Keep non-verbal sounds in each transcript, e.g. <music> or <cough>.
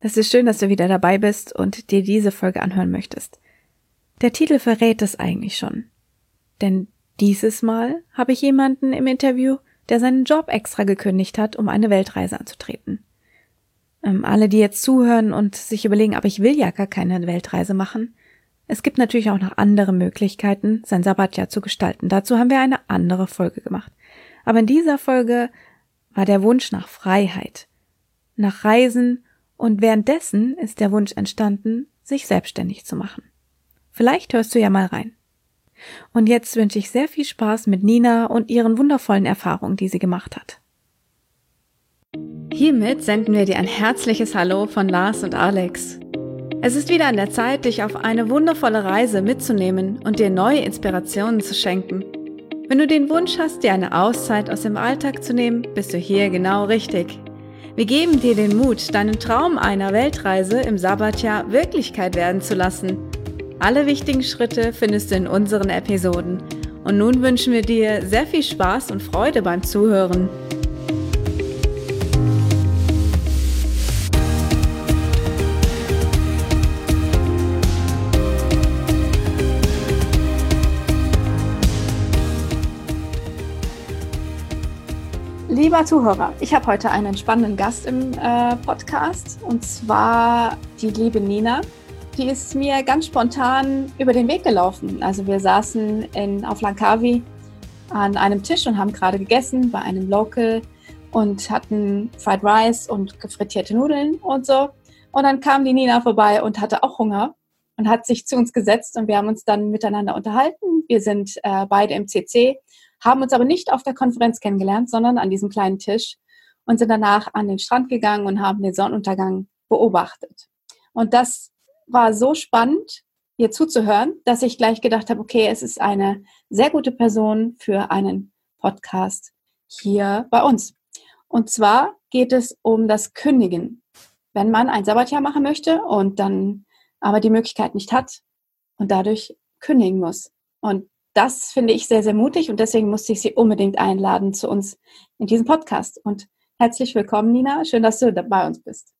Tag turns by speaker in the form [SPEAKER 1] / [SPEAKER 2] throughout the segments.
[SPEAKER 1] Das ist schön, dass du wieder dabei bist und dir diese Folge anhören möchtest. Der Titel verrät es eigentlich schon. Denn dieses Mal habe ich jemanden im Interview, der seinen Job extra gekündigt hat, um eine Weltreise anzutreten. Ähm, alle, die jetzt zuhören und sich überlegen, aber ich will ja gar keine Weltreise machen. Es gibt natürlich auch noch andere Möglichkeiten, sein Sabbatjahr zu gestalten. Dazu haben wir eine andere Folge gemacht. Aber in dieser Folge war der Wunsch nach Freiheit, nach Reisen und währenddessen ist der Wunsch entstanden, sich selbstständig zu machen. Vielleicht hörst du ja mal rein. Und jetzt wünsche ich sehr viel Spaß mit Nina und ihren wundervollen Erfahrungen, die sie gemacht hat. Hiermit senden wir dir ein herzliches Hallo von Lars und Alex. Es ist wieder an der Zeit, dich auf eine wundervolle Reise mitzunehmen und dir neue Inspirationen zu schenken. Wenn du den Wunsch hast, dir eine Auszeit aus dem Alltag zu nehmen, bist du hier genau richtig. Wir geben dir den Mut, deinen Traum einer Weltreise im Sabbatjahr Wirklichkeit werden zu lassen. Alle wichtigen Schritte findest du in unseren Episoden. Und nun wünschen wir dir sehr viel Spaß und Freude beim Zuhören. Lieber Zuhörer, ich habe heute einen spannenden Gast im äh, Podcast und zwar die liebe Nina. Die ist mir ganz spontan über den Weg gelaufen. Also wir saßen in, auf Langkawi an einem Tisch und haben gerade gegessen bei einem Local und hatten Fried Rice und gefrittierte Nudeln und so. Und dann kam die Nina vorbei und hatte auch Hunger und hat sich zu uns gesetzt und wir haben uns dann miteinander unterhalten. Wir sind äh, beide im CC haben uns aber nicht auf der Konferenz kennengelernt, sondern an diesem kleinen Tisch und sind danach an den Strand gegangen und haben den Sonnenuntergang beobachtet. Und das war so spannend, ihr zuzuhören, dass ich gleich gedacht habe, okay, es ist eine sehr gute Person für einen Podcast hier bei uns. Und zwar geht es um das Kündigen. Wenn man ein Sabbatjahr machen möchte und dann aber die Möglichkeit nicht hat und dadurch kündigen muss. Und das finde ich sehr, sehr mutig und deswegen musste ich Sie unbedingt einladen zu uns in diesem Podcast. Und herzlich willkommen, Nina. Schön, dass du bei uns bist.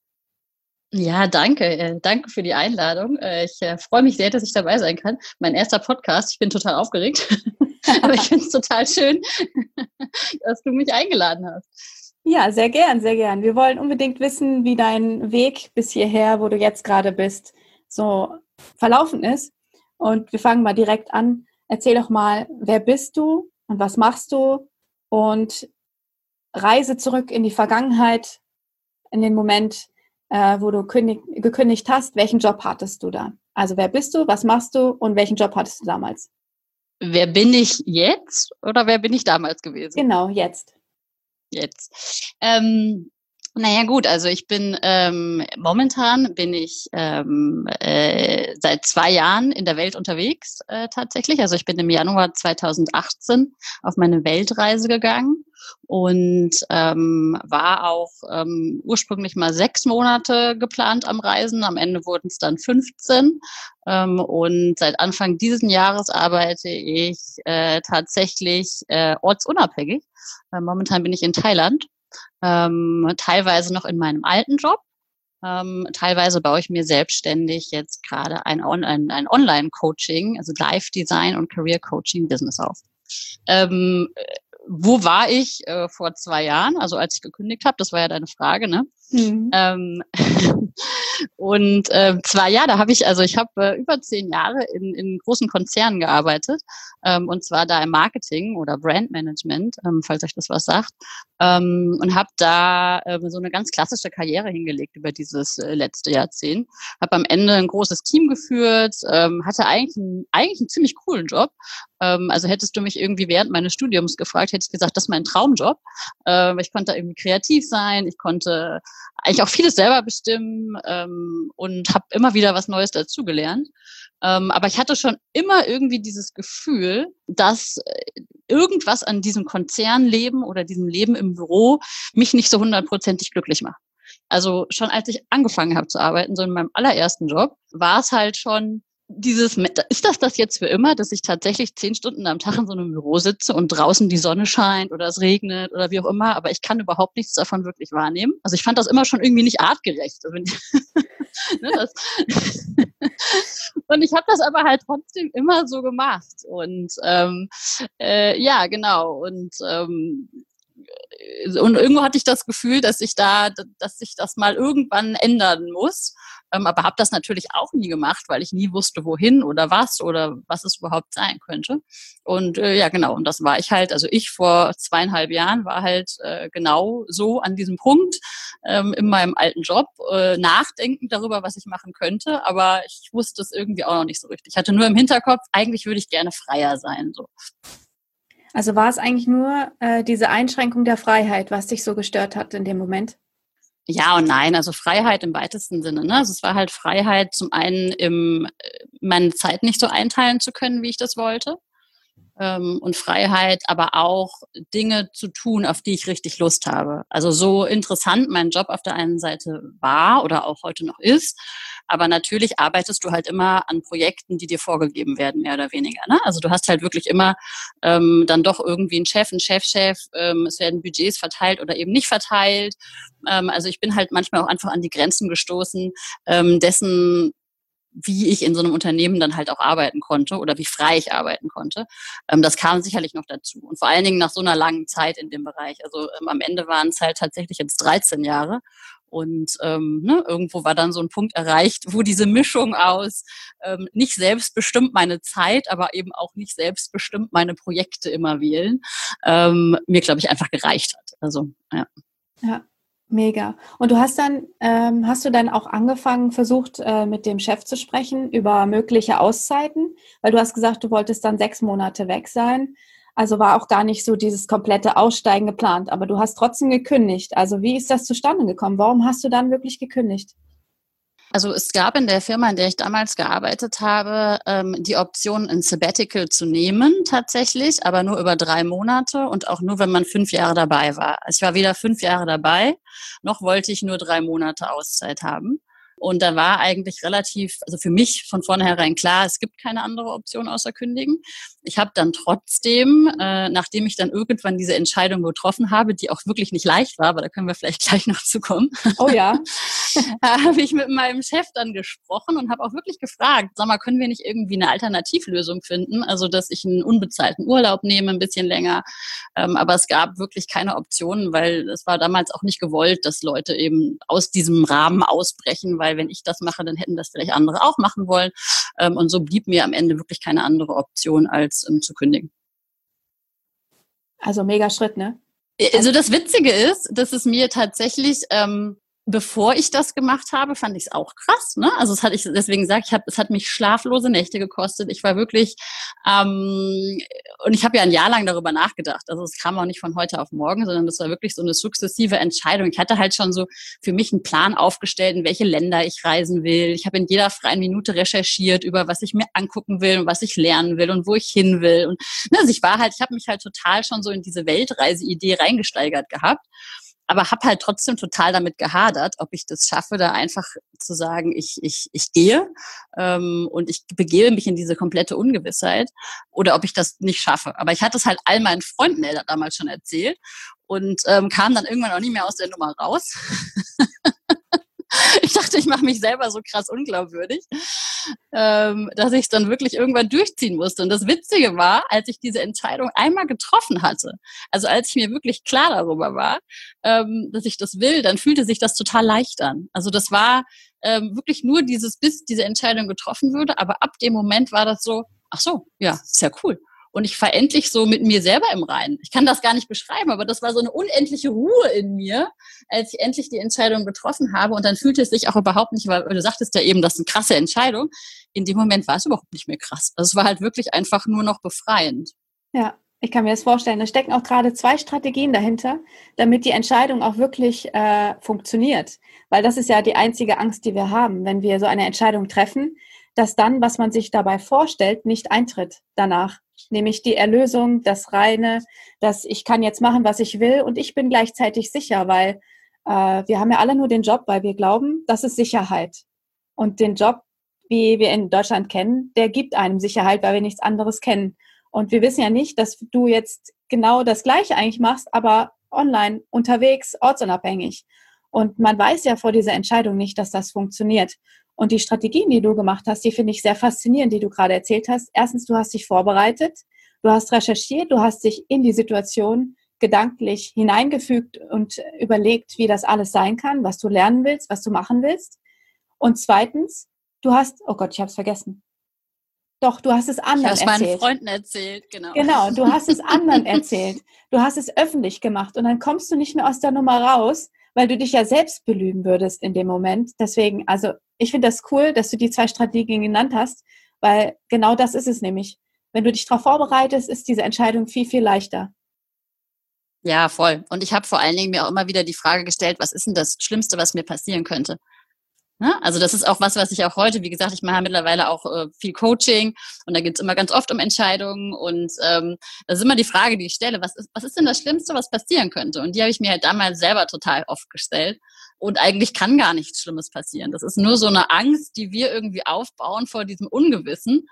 [SPEAKER 2] Ja, danke. Äh, danke für die Einladung. Äh, ich äh, freue mich sehr, dass ich dabei sein kann. Mein erster Podcast. Ich bin total aufgeregt. <laughs> Aber ich finde es total schön, <laughs> dass du mich eingeladen hast.
[SPEAKER 1] Ja, sehr gern, sehr gern. Wir wollen unbedingt wissen, wie dein Weg bis hierher, wo du jetzt gerade bist, so verlaufen ist. Und wir fangen mal direkt an. Erzähl doch mal, wer bist du und was machst du? Und reise zurück in die Vergangenheit, in den Moment, äh, wo du kündig, gekündigt hast. Welchen Job hattest du da? Also wer bist du, was machst du und welchen Job hattest du damals?
[SPEAKER 2] Wer bin ich jetzt oder wer bin ich damals gewesen?
[SPEAKER 1] Genau, jetzt.
[SPEAKER 2] Jetzt. Ähm, naja gut, also ich bin ähm, momentan bin ich ähm, äh, seit zwei Jahren in der Welt unterwegs äh, tatsächlich. Also ich bin im Januar 2018 auf meine Weltreise gegangen und ähm, war auch ähm, ursprünglich mal sechs Monate geplant am Reisen. Am Ende wurden es dann 15. Ähm, und seit Anfang dieses Jahres arbeite ich äh, tatsächlich äh, ortsunabhängig. Äh, momentan bin ich in Thailand ähm, teilweise noch in meinem alten Job. Ähm, teilweise baue ich mir selbstständig jetzt gerade ein, ein, ein Online-Coaching, also Live-Design und Career-Coaching-Business auf. Ähm, wo war ich äh, vor zwei Jahren, also als ich gekündigt habe? Das war ja deine Frage, ne? Mhm. Ähm, <laughs> und äh, zwar ja, da habe ich, also ich habe äh, über zehn Jahre in, in großen Konzernen gearbeitet ähm, und zwar da im Marketing oder Brandmanagement, ähm, falls euch das was sagt, ähm, und habe da äh, so eine ganz klassische Karriere hingelegt über dieses äh, letzte Jahrzehnt. Habe am Ende ein großes Team geführt, ähm, hatte eigentlich, ein, eigentlich einen ziemlich coolen Job. Ähm, also hättest du mich irgendwie während meines Studiums gefragt, hätte ich gesagt, das ist mein Traumjob. Äh, ich konnte irgendwie kreativ sein, ich konnte eigentlich auch vieles selber bestimmen ähm, und habe immer wieder was Neues dazugelernt. Ähm, aber ich hatte schon immer irgendwie dieses Gefühl, dass äh, irgendwas an diesem Konzernleben oder diesem Leben im Büro mich nicht so hundertprozentig glücklich macht. Also schon als ich angefangen habe zu arbeiten, so in meinem allerersten Job, war es halt schon dieses, ist das das jetzt für immer, dass ich tatsächlich zehn Stunden am Tag in so einem Büro sitze und draußen die Sonne scheint oder es regnet oder wie auch immer, aber ich kann überhaupt nichts davon wirklich wahrnehmen. Also ich fand das immer schon irgendwie nicht artgerecht. Also <laughs> ne, <laughs> und ich habe das aber halt trotzdem immer so gemacht. Und ähm, äh, ja, genau. Und ähm, und irgendwo hatte ich das Gefühl, dass ich da, dass ich das mal irgendwann ändern muss. Ähm, aber habe das natürlich auch nie gemacht, weil ich nie wusste, wohin oder was oder was es überhaupt sein könnte. Und äh, ja, genau. Und das war ich halt, also ich vor zweieinhalb Jahren war halt äh, genau so an diesem Punkt ähm, in meinem alten Job, äh, nachdenkend darüber, was ich machen könnte. Aber ich wusste es irgendwie auch noch nicht so richtig. Ich hatte nur im Hinterkopf, eigentlich würde ich gerne freier sein. So.
[SPEAKER 1] Also war es eigentlich nur äh, diese Einschränkung der Freiheit, was dich so gestört hat in dem Moment?
[SPEAKER 2] Ja und nein, also Freiheit im weitesten Sinne. Ne? Also es war halt Freiheit, zum einen im, äh, meine Zeit nicht so einteilen zu können, wie ich das wollte ähm, und Freiheit, aber auch Dinge zu tun, auf die ich richtig Lust habe. Also so interessant mein Job auf der einen Seite war oder auch heute noch ist, aber natürlich arbeitest du halt immer an Projekten, die dir vorgegeben werden, mehr oder weniger. Ne? Also du hast halt wirklich immer ähm, dann doch irgendwie einen Chef, einen Chefchef, ähm, es werden Budgets verteilt oder eben nicht verteilt. Ähm, also ich bin halt manchmal auch einfach an die Grenzen gestoßen, ähm, dessen wie ich in so einem Unternehmen dann halt auch arbeiten konnte oder wie frei ich arbeiten konnte. Ähm, das kam sicherlich noch dazu. Und vor allen Dingen nach so einer langen Zeit in dem Bereich. Also ähm, am Ende waren es halt tatsächlich jetzt 13 Jahre. Und ähm, ne, irgendwo war dann so ein Punkt erreicht, wo diese Mischung aus ähm, nicht selbstbestimmt meine Zeit, aber eben auch nicht selbstbestimmt meine Projekte immer wählen, ähm, mir, glaube ich, einfach gereicht hat. Also, ja.
[SPEAKER 1] Ja, Mega. Und du hast dann, ähm, hast du dann auch angefangen, versucht, äh, mit dem Chef zu sprechen über mögliche Auszeiten? Weil du hast gesagt, du wolltest dann sechs Monate weg sein. Also war auch gar nicht so dieses komplette Aussteigen geplant, aber du hast trotzdem gekündigt. Also wie ist das zustande gekommen? Warum hast du dann wirklich gekündigt?
[SPEAKER 2] Also es gab in der Firma, in der ich damals gearbeitet habe, ähm, die Option, ein Sabbatical zu nehmen tatsächlich, aber nur über drei Monate und auch nur, wenn man fünf Jahre dabei war. Also ich war weder fünf Jahre dabei, noch wollte ich nur drei Monate Auszeit haben. Und da war eigentlich relativ, also für mich von vornherein klar, es gibt keine andere Option außer kündigen. Ich habe dann trotzdem, äh, nachdem ich dann irgendwann diese Entscheidung getroffen habe, die auch wirklich nicht leicht war, aber da können wir vielleicht <laughs> gleich noch zu kommen.
[SPEAKER 1] Oh ja. <laughs>
[SPEAKER 2] habe ich mit meinem Chef dann gesprochen und habe auch wirklich gefragt, sag mal, können wir nicht irgendwie eine Alternativlösung finden? Also, dass ich einen unbezahlten Urlaub nehme, ein bisschen länger. Ähm, aber es gab wirklich keine Optionen, weil es war damals auch nicht gewollt, dass Leute eben aus diesem Rahmen ausbrechen, weil weil wenn ich das mache, dann hätten das vielleicht andere auch machen wollen. Ähm, und so blieb mir am Ende wirklich keine andere Option, als ähm, zu kündigen.
[SPEAKER 1] Also mega Schritt, ne?
[SPEAKER 2] Also das Witzige ist, dass es mir tatsächlich ähm, bevor ich das gemacht habe, fand ich es auch krass. Ne? Also es hat ich deswegen sage ich, hab, es hat mich schlaflose Nächte gekostet. Ich war wirklich ähm, und ich habe ja ein Jahr lang darüber nachgedacht. Also es kam auch nicht von heute auf morgen, sondern das war wirklich so eine sukzessive Entscheidung. Ich hatte halt schon so für mich einen Plan aufgestellt, in welche Länder ich reisen will. Ich habe in jeder freien Minute recherchiert über was ich mir angucken will und was ich lernen will und wo ich hin will. Und ne, also ich war halt, ich habe mich halt total schon so in diese Weltreise-Idee reingesteigert gehabt aber habe halt trotzdem total damit gehadert, ob ich das schaffe, da einfach zu sagen, ich, ich, ich gehe ähm, und ich begebe mich in diese komplette Ungewissheit oder ob ich das nicht schaffe. Aber ich hatte es halt all meinen Freunden damals schon erzählt und ähm, kam dann irgendwann auch nicht mehr aus der Nummer raus. <laughs> <laughs> ich dachte, ich mache mich selber so krass unglaubwürdig, ähm, dass ich es dann wirklich irgendwann durchziehen musste. Und das Witzige war, als ich diese Entscheidung einmal getroffen hatte, also als ich mir wirklich klar darüber war, ähm, dass ich das will, dann fühlte sich das total leicht an. Also das war ähm, wirklich nur dieses, bis diese Entscheidung getroffen würde, aber ab dem Moment war das so, ach so, ja, ist ja cool und ich war endlich so mit mir selber im Reinen. Ich kann das gar nicht beschreiben, aber das war so eine unendliche Ruhe in mir, als ich endlich die Entscheidung getroffen habe. Und dann fühlte es sich auch überhaupt nicht, weil du sagtest ja eben, das ist eine krasse Entscheidung. In dem Moment war es überhaupt nicht mehr krass. Also es war halt wirklich einfach nur noch befreiend.
[SPEAKER 1] Ja, ich kann mir das vorstellen. Da stecken auch gerade zwei Strategien dahinter, damit die Entscheidung auch wirklich äh, funktioniert. Weil das ist ja die einzige Angst, die wir haben, wenn wir so eine Entscheidung treffen, dass dann, was man sich dabei vorstellt, nicht eintritt danach nämlich die Erlösung, das Reine, dass ich kann jetzt machen, was ich will und ich bin gleichzeitig sicher, weil äh, wir haben ja alle nur den Job, weil wir glauben, das ist Sicherheit. Und den Job wie wir in Deutschland kennen, der gibt einem Sicherheit, weil wir nichts anderes kennen. Und wir wissen ja nicht, dass du jetzt genau das Gleiche eigentlich machst, aber online, unterwegs, ortsunabhängig. Und man weiß ja vor dieser Entscheidung nicht, dass das funktioniert. Und die Strategien, die du gemacht hast, die finde ich sehr faszinierend, die du gerade erzählt hast. Erstens, du hast dich vorbereitet, du hast recherchiert, du hast dich in die Situation gedanklich hineingefügt und überlegt, wie das alles sein kann, was du lernen willst, was du machen willst. Und zweitens, du hast, oh Gott, ich habe es vergessen. Doch, du hast es anderen
[SPEAKER 2] ich
[SPEAKER 1] erzählt.
[SPEAKER 2] meinen Freunden erzählt, genau.
[SPEAKER 1] Genau, du hast es <laughs> anderen erzählt. Du hast es öffentlich gemacht und dann kommst du nicht mehr aus der Nummer raus, weil du dich ja selbst belügen würdest in dem Moment. Deswegen, also ich finde das cool, dass du die zwei Strategien genannt hast, weil genau das ist es nämlich. Wenn du dich darauf vorbereitest, ist diese Entscheidung viel, viel leichter.
[SPEAKER 2] Ja, voll. Und ich habe vor allen Dingen mir auch immer wieder die Frage gestellt, was ist denn das Schlimmste, was mir passieren könnte? Ne? Also das ist auch was, was ich auch heute, wie gesagt, ich mache mittlerweile auch äh, viel Coaching und da geht es immer ganz oft um Entscheidungen und ähm, das ist immer die Frage, die ich stelle, was ist, was ist denn das Schlimmste, was passieren könnte? Und die habe ich mir halt damals selber total oft gestellt. Und eigentlich kann gar nichts Schlimmes passieren. Das ist nur so eine Angst, die wir irgendwie aufbauen vor diesem Ungewissen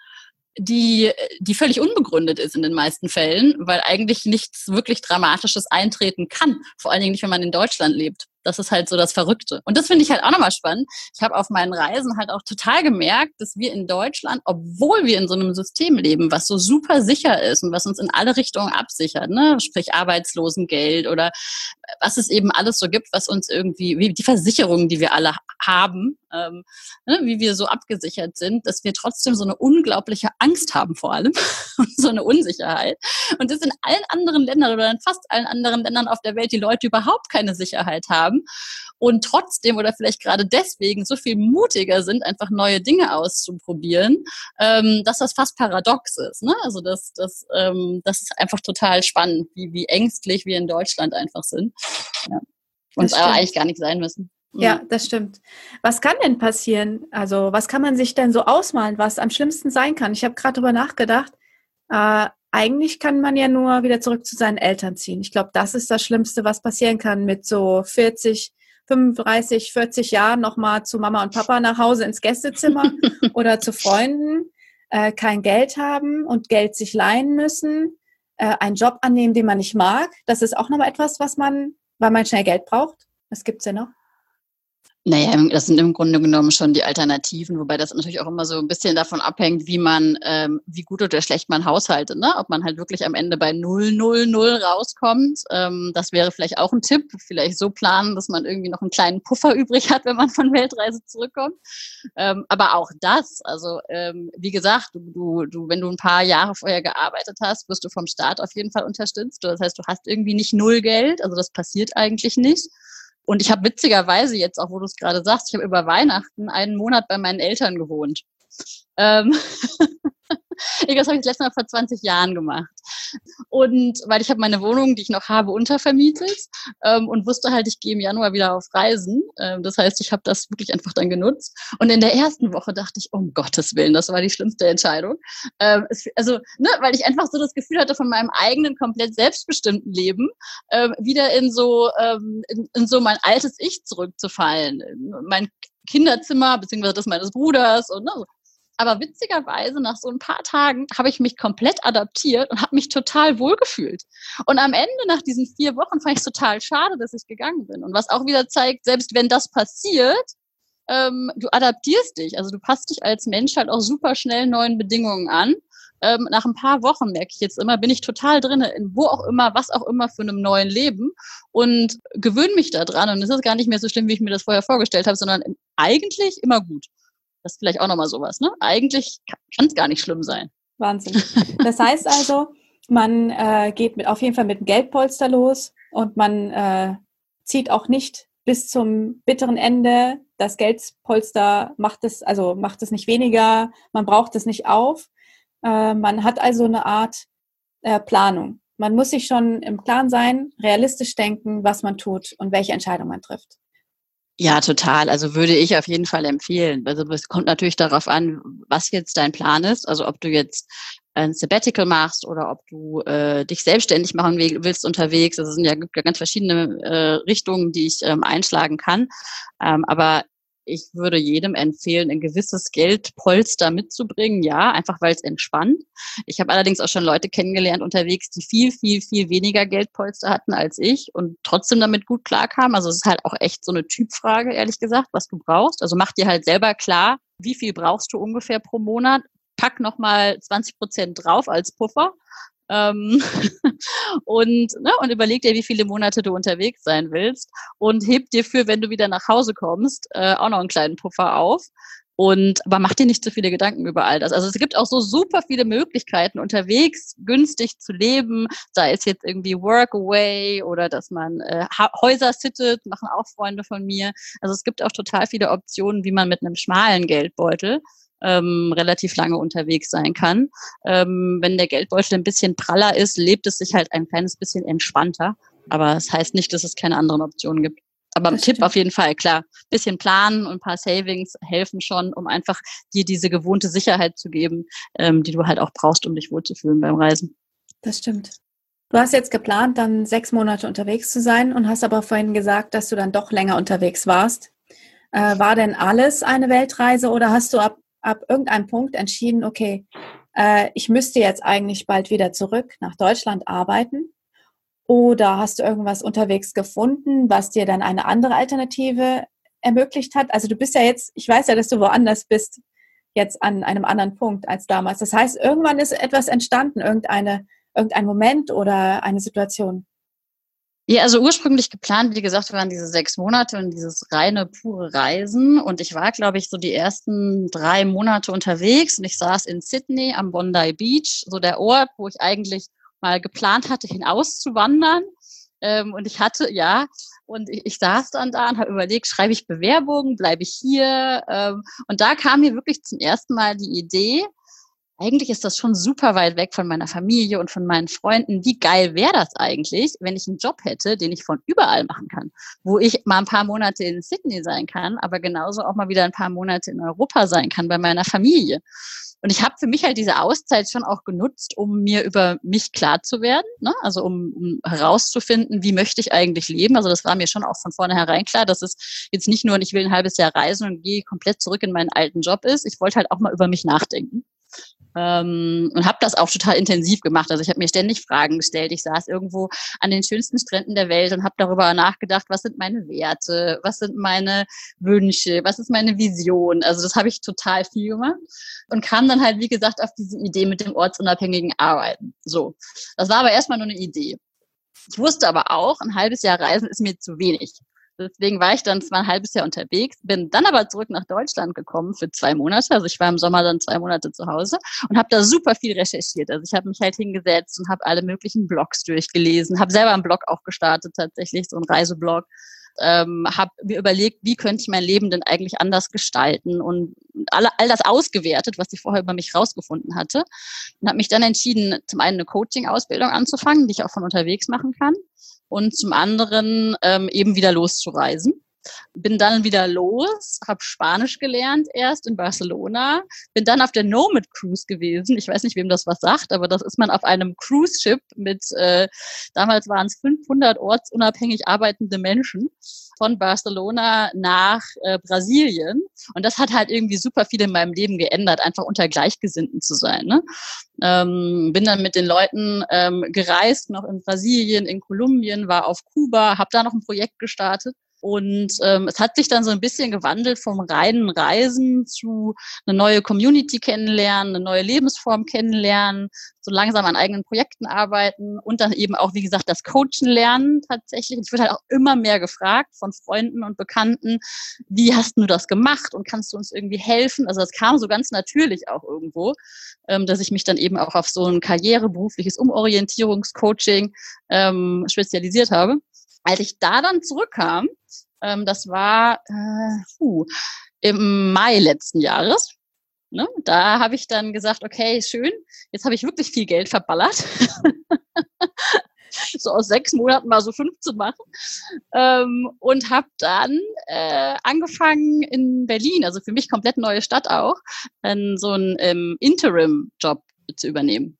[SPEAKER 2] die, die völlig unbegründet ist in den meisten Fällen, weil eigentlich nichts wirklich Dramatisches eintreten kann. Vor allen Dingen nicht, wenn man in Deutschland lebt. Das ist halt so das Verrückte. Und das finde ich halt auch nochmal spannend. Ich habe auf meinen Reisen halt auch total gemerkt, dass wir in Deutschland, obwohl wir in so einem System leben, was so super sicher ist und was uns in alle Richtungen absichert, ne? sprich Arbeitslosengeld oder was es eben alles so gibt, was uns irgendwie, wie die Versicherungen, die wir alle haben, ähm, ne? wie wir so abgesichert sind, dass wir trotzdem so eine unglaubliche Angst haben vor allem <laughs> und so eine Unsicherheit. Und das in allen anderen Ländern oder in fast allen anderen Ländern auf der Welt die Leute überhaupt keine Sicherheit haben haben und trotzdem oder vielleicht gerade deswegen so viel mutiger sind, einfach neue Dinge auszuprobieren, ähm, dass das fast paradox ist. Ne? Also das, das, ähm, das ist einfach total spannend, wie, wie ängstlich wir in Deutschland einfach sind. Ja. Und aber eigentlich gar nicht sein müssen.
[SPEAKER 1] Ja, das stimmt. Was kann denn passieren? Also, was kann man sich denn so ausmalen, was am schlimmsten sein kann? Ich habe gerade darüber nachgedacht. Äh, eigentlich kann man ja nur wieder zurück zu seinen Eltern ziehen. Ich glaube, das ist das Schlimmste, was passieren kann mit so 40, 35, 40 Jahren nochmal zu Mama und Papa nach Hause ins Gästezimmer <laughs> oder zu Freunden, äh, kein Geld haben und Geld sich leihen müssen, äh, einen Job annehmen, den man nicht mag. Das ist auch nochmal etwas, was man, weil man schnell Geld braucht. Was gibt's ja noch?
[SPEAKER 2] Naja, das sind im Grunde genommen schon die Alternativen, wobei das natürlich auch immer so ein bisschen davon abhängt, wie man, ähm, wie gut oder schlecht man haushaltet, ne? Ob man halt wirklich am Ende bei 0, 0, 0 rauskommt. Ähm, das wäre vielleicht auch ein Tipp. Vielleicht so planen, dass man irgendwie noch einen kleinen Puffer <laughs> übrig hat, wenn man von Weltreise zurückkommt. Ähm, aber auch das, also ähm, wie gesagt, du, du, du, wenn du ein paar Jahre vorher gearbeitet hast, wirst du vom Staat auf jeden Fall unterstützt. Das heißt, du hast irgendwie nicht null Geld, also das passiert eigentlich nicht. Und ich habe witzigerweise jetzt auch, wo du es gerade sagst, ich habe über Weihnachten einen Monat bei meinen Eltern gewohnt. Ähm <laughs> das habe ich das letzte Mal vor 20 Jahren gemacht. Und weil ich habe meine Wohnung, die ich noch habe, untervermietet ähm, und wusste halt, ich gehe im Januar wieder auf Reisen. Ähm, das heißt, ich habe das wirklich einfach dann genutzt. Und in der ersten Woche dachte ich, um Gottes Willen, das war die schlimmste Entscheidung. Ähm, also, ne, weil ich einfach so das Gefühl hatte, von meinem eigenen komplett selbstbestimmten Leben ähm, wieder in so ähm, in, in so mein altes Ich zurückzufallen. Mein Kinderzimmer, beziehungsweise das meines Bruders und ne, aber witzigerweise, nach so ein paar Tagen habe ich mich komplett adaptiert und habe mich total wohlgefühlt. Und am Ende, nach diesen vier Wochen, fand ich es total schade, dass ich gegangen bin. Und was auch wieder zeigt, selbst wenn das passiert, ähm, du adaptierst dich. Also du passt dich als Mensch halt auch super schnell neuen Bedingungen an. Ähm, nach ein paar Wochen merke ich jetzt immer, bin ich total drin, in wo auch immer, was auch immer für einem neuen Leben und gewöhne mich da dran. Und es ist gar nicht mehr so schlimm, wie ich mir das vorher vorgestellt habe, sondern eigentlich immer gut. Das ist vielleicht auch nochmal sowas, ne? Eigentlich kann es gar nicht schlimm sein.
[SPEAKER 1] Wahnsinn. <laughs> Das heißt also, man äh, geht mit, auf jeden Fall mit einem Geldpolster los und man äh, zieht auch nicht bis zum bitteren Ende. Das Geldpolster macht es, also macht es nicht weniger, man braucht es nicht auf. Äh, man hat also eine Art äh, Planung. Man muss sich schon im Klaren sein, realistisch denken, was man tut und welche Entscheidung man trifft.
[SPEAKER 2] Ja, total. Also würde ich auf jeden Fall empfehlen. Also es kommt natürlich darauf an, was jetzt dein Plan ist. Also ob du jetzt ein Sabbatical machst oder ob du äh, dich selbstständig machen willst unterwegs. Also es sind ja, ganz verschiedene äh, Richtungen, die ich ähm, einschlagen kann. Ähm, aber ich würde jedem empfehlen, ein gewisses Geldpolster mitzubringen. Ja, einfach weil es entspannt. Ich habe allerdings auch schon Leute kennengelernt unterwegs, die viel, viel, viel weniger Geldpolster hatten als ich und trotzdem damit gut klarkamen. Also es ist halt auch echt so eine Typfrage, ehrlich gesagt, was du brauchst. Also mach dir halt selber klar, wie viel brauchst du ungefähr pro Monat? Pack nochmal 20 Prozent drauf als Puffer ähm, <laughs> und, ne, und überleg dir, wie viele Monate du unterwegs sein willst und heb dir für, wenn du wieder nach Hause kommst, äh, auch noch einen kleinen Puffer auf. Und aber mach dir nicht zu viele Gedanken über all das. Also es gibt auch so super viele Möglichkeiten, unterwegs günstig zu leben, sei es jetzt irgendwie Workaway oder dass man äh, Häuser sittet, machen auch Freunde von mir. Also es gibt auch total viele Optionen, wie man mit einem schmalen Geldbeutel ähm, relativ lange unterwegs sein kann. Ähm, wenn der Geldbeutel ein bisschen praller ist, lebt es sich halt ein kleines bisschen entspannter. Aber es das heißt nicht, dass es keine anderen Optionen gibt. Aber das Tipp auf jeden Fall, klar. Bisschen planen und ein paar Savings helfen schon, um einfach dir diese gewohnte Sicherheit zu geben, ähm, die du halt auch brauchst, um dich wohlzufühlen beim Reisen.
[SPEAKER 1] Das stimmt. Du hast jetzt geplant, dann sechs Monate unterwegs zu sein und hast aber vorhin gesagt, dass du dann doch länger unterwegs warst. Äh, war denn alles eine Weltreise oder hast du ab ab irgendeinem Punkt entschieden, okay, äh, ich müsste jetzt eigentlich bald wieder zurück nach Deutschland arbeiten? Oder hast du irgendwas unterwegs gefunden, was dir dann eine andere Alternative ermöglicht hat? Also du bist ja jetzt, ich weiß ja, dass du woanders bist, jetzt an einem anderen Punkt als damals. Das heißt, irgendwann ist etwas entstanden, irgendeine, irgendein Moment oder eine Situation.
[SPEAKER 2] Ja, also ursprünglich geplant, wie gesagt, waren diese sechs Monate und dieses reine, pure Reisen. Und ich war, glaube ich, so die ersten drei Monate unterwegs und ich saß in Sydney am Bondi Beach, so der Ort, wo ich eigentlich mal geplant hatte, hinauszuwandern. Ähm, und ich hatte, ja, und ich, ich saß dann da und habe überlegt, schreibe ich Bewerbungen, bleibe ich hier? Ähm, und da kam mir wirklich zum ersten Mal die Idee, eigentlich ist das schon super weit weg von meiner Familie und von meinen Freunden. Wie geil wäre das eigentlich, wenn ich einen Job hätte, den ich von überall machen kann, wo ich mal ein paar Monate in Sydney sein kann, aber genauso auch mal wieder ein paar Monate in Europa sein kann bei meiner Familie. Und ich habe für mich halt diese Auszeit schon auch genutzt, um mir über mich klar zu werden, ne? also um, um herauszufinden, wie möchte ich eigentlich leben. Also das war mir schon auch von vornherein klar, dass es jetzt nicht nur, ich will ein halbes Jahr reisen und gehe komplett zurück in meinen alten Job ist. Ich wollte halt auch mal über mich nachdenken. Ähm, und habe das auch total intensiv gemacht. Also ich habe mir ständig Fragen gestellt. Ich saß irgendwo an den schönsten Stränden der Welt und habe darüber nachgedacht, was sind meine Werte, was sind meine Wünsche, was ist meine Vision. Also das habe ich total viel gemacht und kam dann halt, wie gesagt, auf diese Idee mit dem ortsunabhängigen Arbeiten. So, das war aber erstmal nur eine Idee. Ich wusste aber auch, ein halbes Jahr Reisen ist mir zu wenig. Deswegen war ich dann zwar ein halbes Jahr unterwegs, bin dann aber zurück nach Deutschland gekommen für zwei Monate. Also ich war im Sommer dann zwei Monate zu Hause und habe da super viel recherchiert. Also ich habe mich halt hingesetzt und habe alle möglichen Blogs durchgelesen, habe selber einen Blog auch gestartet, tatsächlich so einen Reiseblog. Ähm, habe mir überlegt, wie könnte ich mein Leben denn eigentlich anders gestalten und alle, all das ausgewertet, was ich vorher über mich rausgefunden hatte. Und habe mich dann entschieden, zum einen eine Coaching-Ausbildung anzufangen, die ich auch von unterwegs machen kann und zum anderen ähm, eben wieder loszureisen. Bin dann wieder los, habe Spanisch gelernt erst in Barcelona, bin dann auf der Nomad Cruise gewesen. Ich weiß nicht, wem das was sagt, aber das ist man auf einem Cruise Ship mit, äh, damals waren es 500 ortsunabhängig arbeitende Menschen von Barcelona nach äh, Brasilien. Und das hat halt irgendwie super viel in meinem Leben geändert, einfach unter Gleichgesinnten zu sein. Ne? Ähm, bin dann mit den Leuten ähm, gereist, noch in Brasilien, in Kolumbien, war auf Kuba, habe da noch ein Projekt gestartet. Und ähm, es hat sich dann so ein bisschen gewandelt vom reinen Reisen zu eine neue Community kennenlernen, eine neue Lebensform kennenlernen, so langsam an eigenen Projekten arbeiten und dann eben auch, wie gesagt, das Coachen lernen tatsächlich. Ich wird halt auch immer mehr gefragt von Freunden und Bekannten, wie hast du das gemacht und kannst du uns irgendwie helfen? Also das kam so ganz natürlich auch irgendwo, ähm, dass ich mich dann eben auch auf so ein karriereberufliches Umorientierungscoaching ähm, spezialisiert habe als ich da dann zurückkam, ähm, das war äh, puh, im Mai letzten Jahres, ne, da habe ich dann gesagt, okay, schön, jetzt habe ich wirklich viel Geld verballert. <laughs> so aus sechs Monaten mal so fünf zu machen. Ähm, und habe dann äh, angefangen in Berlin, also für mich komplett neue Stadt auch, ähm, so einen ähm, Interim-Job zu übernehmen.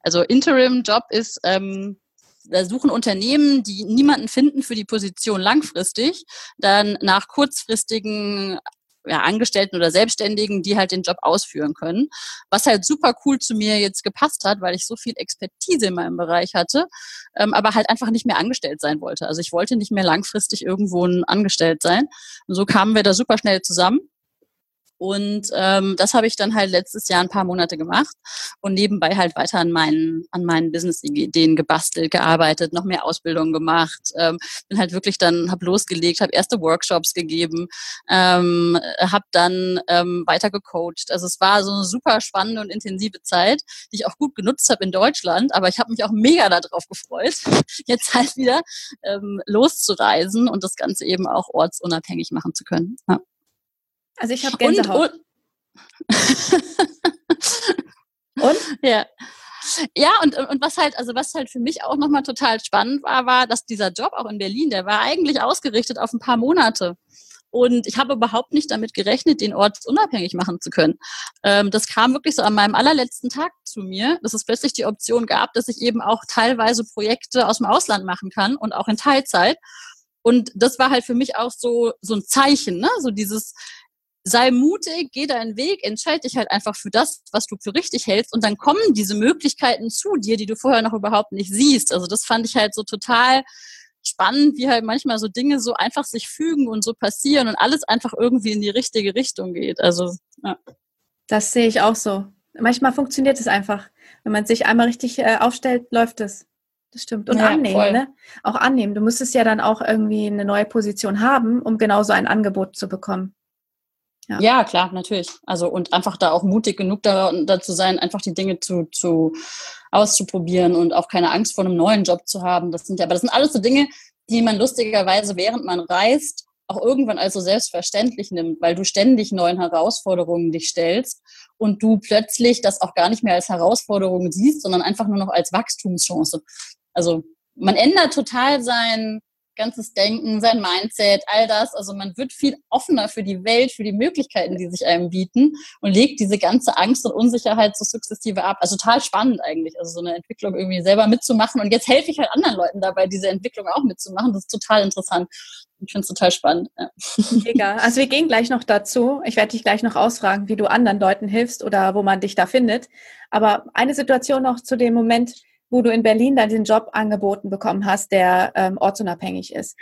[SPEAKER 2] Also Interim-Job ist, ähm, da suchen Unternehmen, die niemanden finden für die Position langfristig, dann nach kurzfristigen ja, Angestellten oder Selbstständigen, die halt den Job ausführen können. Was halt super cool zu mir jetzt gepasst hat, weil ich so viel Expertise in meinem Bereich hatte, ähm, aber halt einfach nicht mehr angestellt sein wollte. Also ich wollte nicht mehr langfristig irgendwo angestellt sein. Und so kamen wir da super schnell zusammen. Und ähm, das habe ich dann halt letztes Jahr ein paar Monate gemacht und nebenbei halt weiter an meinen, an meinen Business-Ideen gebastelt, gearbeitet, noch mehr Ausbildung gemacht. Ähm, bin halt wirklich dann, habe losgelegt, habe erste Workshops gegeben, ähm, habe dann ähm, weiter gecoacht. Also es war so eine super spannende und intensive Zeit, die ich auch gut genutzt habe in Deutschland, aber ich habe mich auch mega darauf gefreut, <laughs> jetzt halt wieder ähm, loszureisen und das Ganze eben auch ortsunabhängig machen zu können. Ja.
[SPEAKER 1] Also ich habe Gänsehaut. Und,
[SPEAKER 2] und? und? <laughs> Ja. Ja, und, und was halt, also was halt für mich auch nochmal total spannend war, war, dass dieser Job auch in Berlin, der war eigentlich ausgerichtet auf ein paar Monate. Und ich habe überhaupt nicht damit gerechnet, den Ort unabhängig machen zu können. Ähm, das kam wirklich so an meinem allerletzten Tag zu mir, dass es plötzlich die Option gab, dass ich eben auch teilweise Projekte aus dem Ausland machen kann und auch in Teilzeit. Und das war halt für mich auch so, so ein Zeichen, ne? So dieses, sei mutig, geh deinen Weg, entscheide dich halt einfach für das, was du für richtig hältst und dann kommen diese Möglichkeiten zu dir, die du vorher noch überhaupt nicht siehst. Also das fand ich halt so total spannend, wie halt manchmal so Dinge so einfach sich fügen und so passieren und alles einfach irgendwie in die richtige Richtung geht. Also ja.
[SPEAKER 1] Das sehe ich auch so. Manchmal funktioniert es einfach. Wenn man sich einmal richtig äh, aufstellt, läuft es. Das stimmt. Und ja, annehmen, ne? Auch annehmen. Du müsstest ja dann auch irgendwie eine neue Position haben, um genauso ein Angebot zu bekommen.
[SPEAKER 2] Ja. ja. klar, natürlich. Also und einfach da auch mutig genug da, dazu sein, einfach die Dinge zu, zu auszuprobieren und auch keine Angst vor einem neuen Job zu haben. Das sind ja, aber das sind alles so Dinge, die man lustigerweise, während man reist, auch irgendwann also selbstverständlich nimmt, weil du ständig neuen Herausforderungen dich stellst und du plötzlich das auch gar nicht mehr als Herausforderung siehst, sondern einfach nur noch als Wachstumschance. Also man ändert total sein, ganzes Denken, sein Mindset, all das. Also man wird viel offener für die Welt, für die Möglichkeiten, die sich einem bieten und legt diese ganze Angst und Unsicherheit so sukzessive ab. Also total spannend eigentlich, also so eine Entwicklung irgendwie selber mitzumachen. Und jetzt helfe ich halt anderen Leuten dabei, diese Entwicklung auch mitzumachen. Das ist total interessant. Ich finde es total spannend. Ja.
[SPEAKER 1] Mega. Also wir gehen gleich noch dazu. Ich werde dich gleich noch ausfragen, wie du anderen Leuten hilfst oder wo man dich da findet. Aber eine Situation noch zu dem Moment, wo du in Berlin dann den Job angeboten bekommen hast, der ähm, ortsunabhängig ist.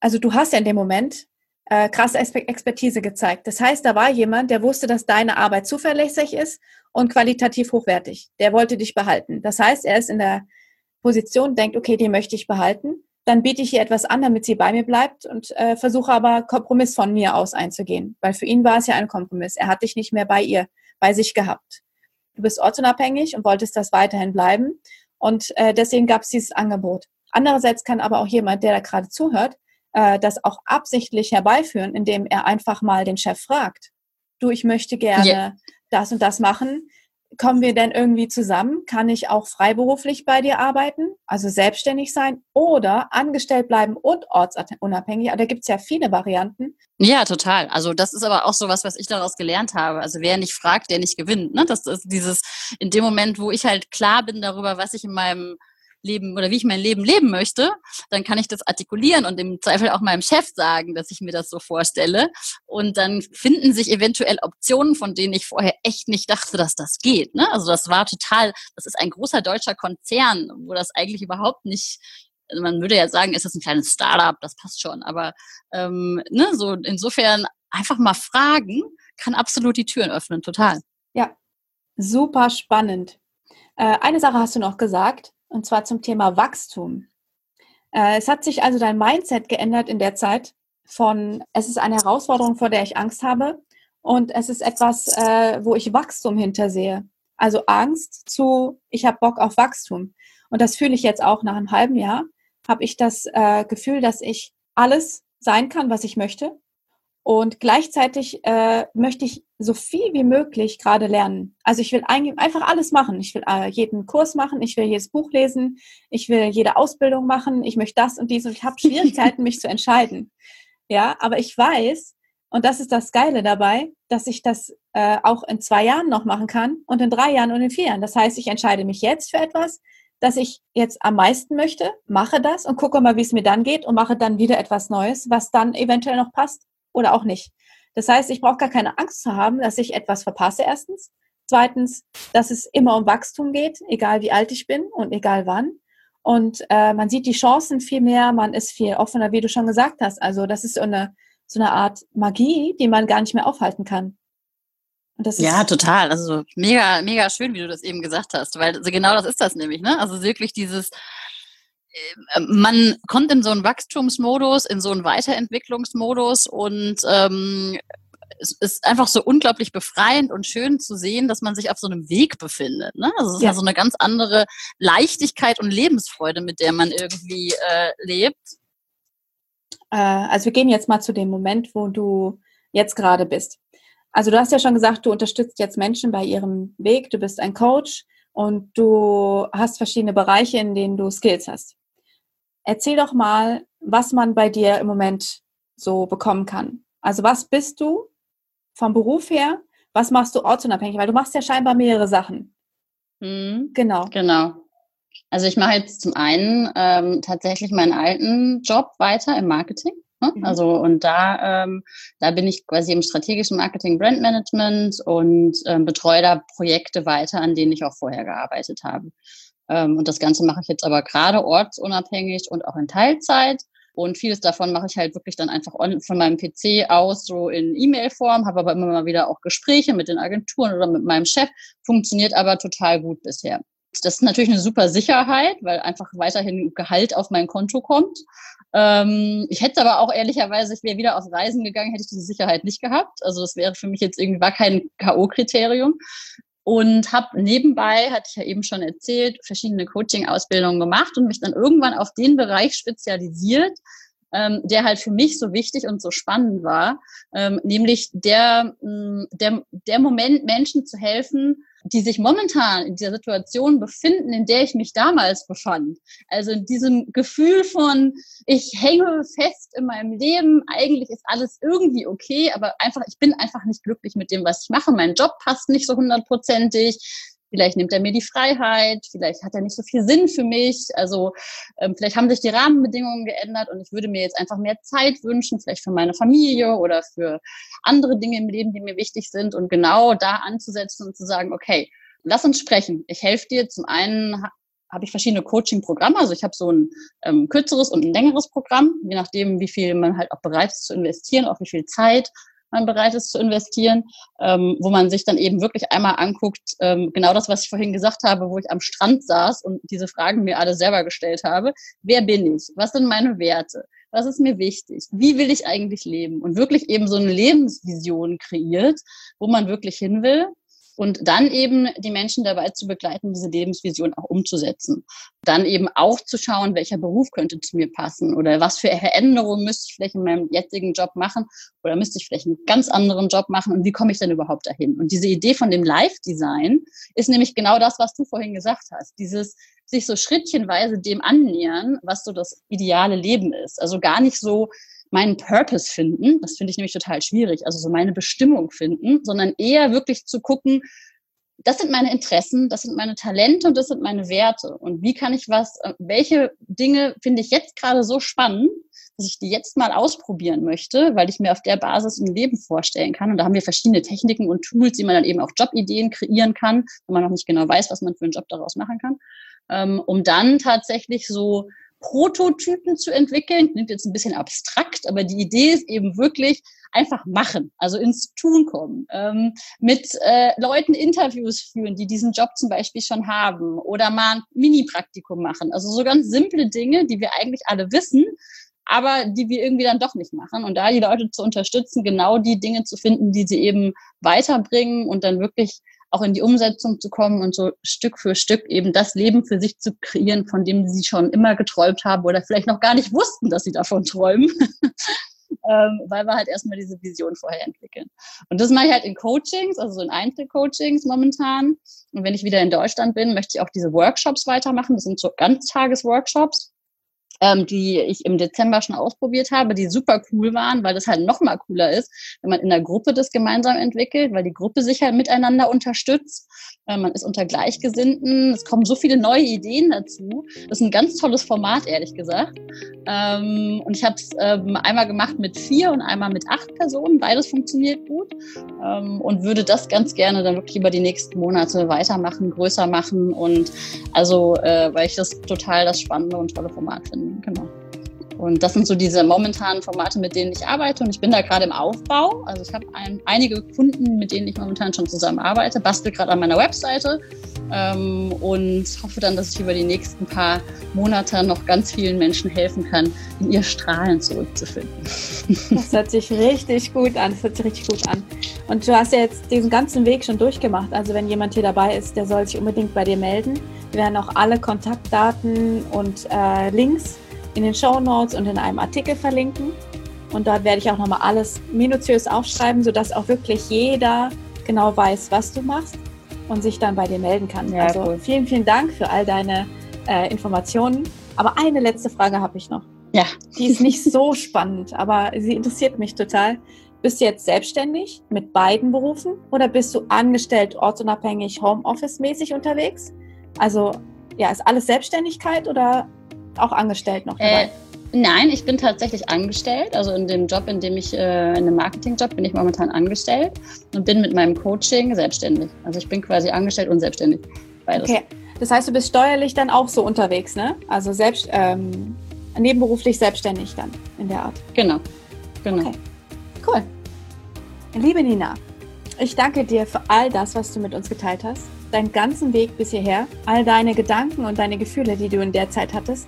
[SPEAKER 1] Also du hast ja in dem Moment äh, krasse Expertise gezeigt. Das heißt, da war jemand, der wusste, dass deine Arbeit zuverlässig ist und qualitativ hochwertig. Der wollte dich behalten. Das heißt, er ist in der Position, denkt, okay, den möchte ich behalten. Dann biete ich ihr etwas an, damit sie bei mir bleibt und äh, versuche aber Kompromiss von mir aus einzugehen. Weil für ihn war es ja ein Kompromiss. Er hat dich nicht mehr bei ihr, bei sich gehabt. Du bist ortsunabhängig und wolltest das weiterhin bleiben. Und äh, deswegen gab es dieses Angebot. Andererseits kann aber auch jemand, der da gerade zuhört, äh, das auch absichtlich herbeiführen, indem er einfach mal den Chef fragt. Du, ich möchte gerne yeah. das und das machen. Kommen wir denn irgendwie zusammen? Kann ich auch freiberuflich bei dir arbeiten, also selbstständig sein oder angestellt bleiben und ortsunabhängig? Da gibt es ja viele Varianten.
[SPEAKER 2] Ja, total. Also das ist aber auch so was, was ich daraus gelernt habe. Also wer nicht fragt, der nicht gewinnt. Ne? Das ist dieses, in dem Moment, wo ich halt klar bin darüber, was ich in meinem Leben oder wie ich mein Leben leben möchte, dann kann ich das artikulieren und im Zweifel auch meinem Chef sagen, dass ich mir das so vorstelle. Und dann finden sich eventuell Optionen, von denen ich vorher echt nicht dachte, dass das geht. Ne? Also das war total, das ist ein großer deutscher Konzern, wo das eigentlich überhaupt nicht also man würde ja sagen, ist das ein kleines Startup, das passt schon. Aber ähm, ne, so insofern einfach mal fragen, kann absolut die Türen öffnen, total.
[SPEAKER 1] Ja, super spannend. Äh, eine Sache hast du noch gesagt, und zwar zum Thema Wachstum. Äh, es hat sich also dein Mindset geändert in der Zeit von, es ist eine Herausforderung, vor der ich Angst habe und es ist etwas, äh, wo ich Wachstum hintersehe. Also Angst zu, ich habe Bock auf Wachstum. Und das fühle ich jetzt auch nach einem halben Jahr, habe ich das äh, Gefühl, dass ich alles sein kann, was ich möchte und gleichzeitig äh, möchte ich so viel wie möglich gerade lernen. Also ich will einfach alles machen. Ich will äh, jeden Kurs machen, ich will jedes Buch lesen, ich will jede Ausbildung machen, ich möchte das und dies und ich habe Schwierigkeiten, mich zu entscheiden. Ja, aber ich weiß, und das ist das Geile dabei, dass ich das äh, auch in zwei Jahren noch machen kann und in drei Jahren und in vier Jahren. Das heißt, ich entscheide mich jetzt für etwas, dass ich jetzt am meisten möchte, mache das und gucke mal, wie es mir dann geht und mache dann wieder etwas Neues, was dann eventuell noch passt oder auch nicht. Das heißt, ich brauche gar keine Angst zu haben, dass ich etwas verpasse erstens. Zweitens, dass es immer um Wachstum geht, egal wie alt ich bin und egal wann. Und äh, man sieht die Chancen viel mehr, man ist viel offener, wie du schon gesagt hast. Also das ist so eine, so eine Art Magie, die man gar nicht mehr aufhalten kann
[SPEAKER 2] ja, total. Also mega, mega schön, wie du das eben gesagt hast, weil also genau das ist das nämlich, ne? Also wirklich dieses, man kommt in so einen Wachstumsmodus, in so einen Weiterentwicklungsmodus und ähm, es ist einfach so unglaublich befreiend und schön zu sehen, dass man sich auf so einem Weg befindet. Ne? Also es ist ja. so eine ganz andere Leichtigkeit und Lebensfreude, mit der man irgendwie äh, lebt.
[SPEAKER 1] Äh, also wir gehen jetzt mal zu dem Moment, wo du jetzt gerade bist. Also du hast ja schon gesagt, du unterstützt jetzt Menschen bei ihrem Weg, du bist ein Coach und du hast verschiedene Bereiche, in denen du Skills hast. Erzähl doch mal, was man bei dir im Moment so bekommen kann. Also was bist du vom Beruf her? Was machst du ortsunabhängig? Weil du machst ja scheinbar mehrere Sachen.
[SPEAKER 2] Mhm. Genau. Genau. Also ich mache jetzt zum einen ähm, tatsächlich meinen alten Job weiter im Marketing. Ne? Mhm. Also und da, ähm, da bin ich quasi im strategischen Marketing Brand Management und ähm, betreue da Projekte weiter, an denen ich auch vorher gearbeitet habe. Ähm, und das Ganze mache ich jetzt aber gerade ortsunabhängig und auch in Teilzeit. Und vieles davon mache ich halt wirklich dann einfach on, von meinem PC aus, so in E-Mail-Form, habe aber immer mal wieder auch Gespräche mit den Agenturen oder mit meinem Chef. Funktioniert aber total gut bisher. Das ist natürlich eine super Sicherheit, weil einfach weiterhin Gehalt auf mein Konto kommt. Ähm, ich hätte aber auch ehrlicherweise, ich wäre wieder auf Reisen gegangen, hätte ich diese Sicherheit nicht gehabt. Also das wäre für mich jetzt irgendwie war kein K.O.-Kriterium. Und habe nebenbei, hatte ich ja eben schon erzählt, verschiedene Coaching-Ausbildungen gemacht und mich dann irgendwann auf den Bereich spezialisiert, ähm, der halt für mich so wichtig und so spannend war, ähm, nämlich der, mm, der, der Moment, Menschen zu helfen, die sich momentan in dieser Situation befinden, in der ich mich damals befand. Also in diesem Gefühl von, ich hänge fest in meinem Leben, eigentlich ist alles irgendwie okay, aber einfach, ich bin einfach nicht glücklich mit dem, was ich mache. Mein Job passt nicht so hundertprozentig. Vielleicht nimmt er mir die Freiheit, vielleicht hat er nicht so viel Sinn für mich. Also ähm, vielleicht haben sich die Rahmenbedingungen geändert und ich würde mir jetzt einfach mehr Zeit wünschen, vielleicht für meine Familie oder für andere Dinge im Leben, die mir wichtig sind. Und genau da anzusetzen und zu sagen, okay, lass uns sprechen. Ich helfe dir. Zum einen habe ich verschiedene Coaching-Programme. Also ich habe so ein ähm, kürzeres und ein längeres Programm, je nachdem, wie viel man halt auch bereit ist zu investieren, auch wie viel Zeit man bereit ist zu investieren, ähm, wo man sich dann eben wirklich einmal anguckt, ähm, genau das, was ich vorhin gesagt habe, wo ich am Strand saß und diese Fragen mir alle selber gestellt habe. Wer bin ich? Was sind meine Werte? Was ist mir wichtig? Wie will ich eigentlich leben? Und wirklich eben so eine Lebensvision kreiert, wo man wirklich hin will und dann eben die Menschen dabei zu begleiten, diese Lebensvision auch umzusetzen. Dann eben auch zu schauen, welcher Beruf könnte zu mir passen oder was für Veränderungen müsste ich vielleicht in meinem jetzigen Job machen oder müsste ich vielleicht einen ganz anderen Job machen und wie komme ich denn überhaupt dahin? Und diese Idee von dem Live-Design ist nämlich genau das, was du vorhin gesagt hast. Dieses sich so schrittchenweise dem annähern, was so das ideale Leben ist. Also gar nicht so, meinen Purpose finden. Das finde ich nämlich total schwierig. Also so meine Bestimmung finden, sondern eher wirklich zu gucken, das sind meine Interessen, das sind meine Talente und das sind meine Werte. Und wie kann ich was, äh, welche Dinge finde ich jetzt gerade so spannend, dass ich die jetzt mal ausprobieren möchte, weil ich mir auf der Basis ein Leben vorstellen kann. Und da haben wir verschiedene Techniken und Tools, die man dann eben auch Jobideen kreieren kann, wenn man noch nicht genau weiß, was man für einen Job daraus machen kann, ähm, um dann tatsächlich so Prototypen zu entwickeln. Klingt jetzt ein bisschen abstrakt, aber die Idee ist eben wirklich einfach machen, also ins Tun kommen, ähm, mit äh, Leuten Interviews führen, die diesen Job zum Beispiel schon haben oder mal ein Mini-Praktikum machen. Also so ganz simple Dinge, die wir eigentlich alle wissen, aber die wir irgendwie dann doch nicht machen. Und da die Leute zu unterstützen, genau die Dinge zu finden, die sie eben weiterbringen und dann wirklich auch in die Umsetzung zu kommen und so Stück für Stück eben das Leben für sich zu kreieren, von dem sie schon immer geträumt haben oder vielleicht noch gar nicht wussten, dass sie davon träumen. <laughs> ähm, weil wir halt erstmal diese Vision vorher entwickeln. Und das mache ich halt in Coachings, also so in Einzelcoachings momentan. Und wenn ich wieder in Deutschland bin, möchte ich auch diese Workshops weitermachen. Das sind so Ganztagesworkshops ähm, die ich im Dezember schon ausprobiert habe, die super cool waren, weil das halt noch mal cooler ist, wenn man in der Gruppe das gemeinsam entwickelt, weil die Gruppe sich halt miteinander unterstützt. Äh, man ist unter Gleichgesinnten. Es kommen so viele neue Ideen dazu. Das ist ein ganz tolles Format, ehrlich gesagt. Ähm, und ich habe es ähm, einmal gemacht mit vier und einmal mit acht Personen. Beides funktioniert gut ähm, und würde das ganz gerne dann wirklich über die nächsten Monate weitermachen, größer machen und also, äh, weil ich das total das spannende und tolle Format finde genau. Und das sind so diese momentanen Formate, mit denen ich arbeite. Und ich bin da gerade im Aufbau. Also ich habe ein, einige Kunden, mit denen ich momentan schon zusammenarbeite, bastel gerade an meiner Webseite ähm, und hoffe dann, dass ich über die nächsten paar Monate noch ganz vielen Menschen helfen kann, in ihr Strahlen zurückzufinden. <laughs>
[SPEAKER 1] Das hört sich richtig gut an. Das hört sich richtig gut an. Und du hast ja jetzt diesen ganzen Weg schon durchgemacht. Also wenn jemand hier dabei ist, der soll sich unbedingt bei dir melden. Wir werden auch alle Kontaktdaten und äh, Links in den Show Notes und in einem Artikel verlinken. Und dort werde ich auch nochmal alles minutiös aufschreiben, sodass auch wirklich jeder genau weiß, was du machst und sich dann bei dir melden kann. Ja, also cool. vielen, vielen Dank für all deine äh, Informationen. Aber eine letzte Frage habe ich noch.
[SPEAKER 2] Ja.
[SPEAKER 1] Die ist nicht so <laughs> spannend, aber sie interessiert mich total. Bist du jetzt selbstständig mit beiden Berufen oder bist du angestellt, ortsunabhängig, Homeoffice-mäßig unterwegs? Also ja, ist alles Selbstständigkeit oder auch angestellt noch dabei? Äh,
[SPEAKER 2] nein, ich bin tatsächlich angestellt. Also in dem Job, in dem ich, äh, in dem Marketingjob bin ich momentan angestellt und bin mit meinem Coaching selbstständig. Also ich bin quasi angestellt und selbstständig.
[SPEAKER 1] Beides. Okay. Das heißt, du bist steuerlich dann auch so unterwegs, ne? Also selbst ähm, nebenberuflich selbstständig dann in der Art.
[SPEAKER 2] Genau. Genau.
[SPEAKER 1] Okay. Cool. Liebe Nina, ich danke dir für all das, was du mit uns geteilt hast, deinen ganzen Weg bis hierher, all deine Gedanken und deine Gefühle, die du in der Zeit hattest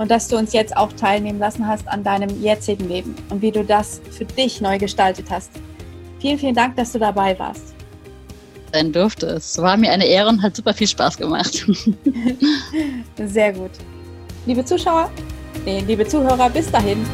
[SPEAKER 1] und dass du uns jetzt auch teilnehmen lassen hast an deinem jetzigen Leben und wie du das für dich neu gestaltet hast. Vielen, vielen Dank, dass du dabei warst.
[SPEAKER 2] Sein durfte es. War mir eine Ehre und hat super viel Spaß gemacht. <laughs>
[SPEAKER 1] Sehr gut. Liebe Zuschauer, nee, liebe Zuhörer, bis dahin.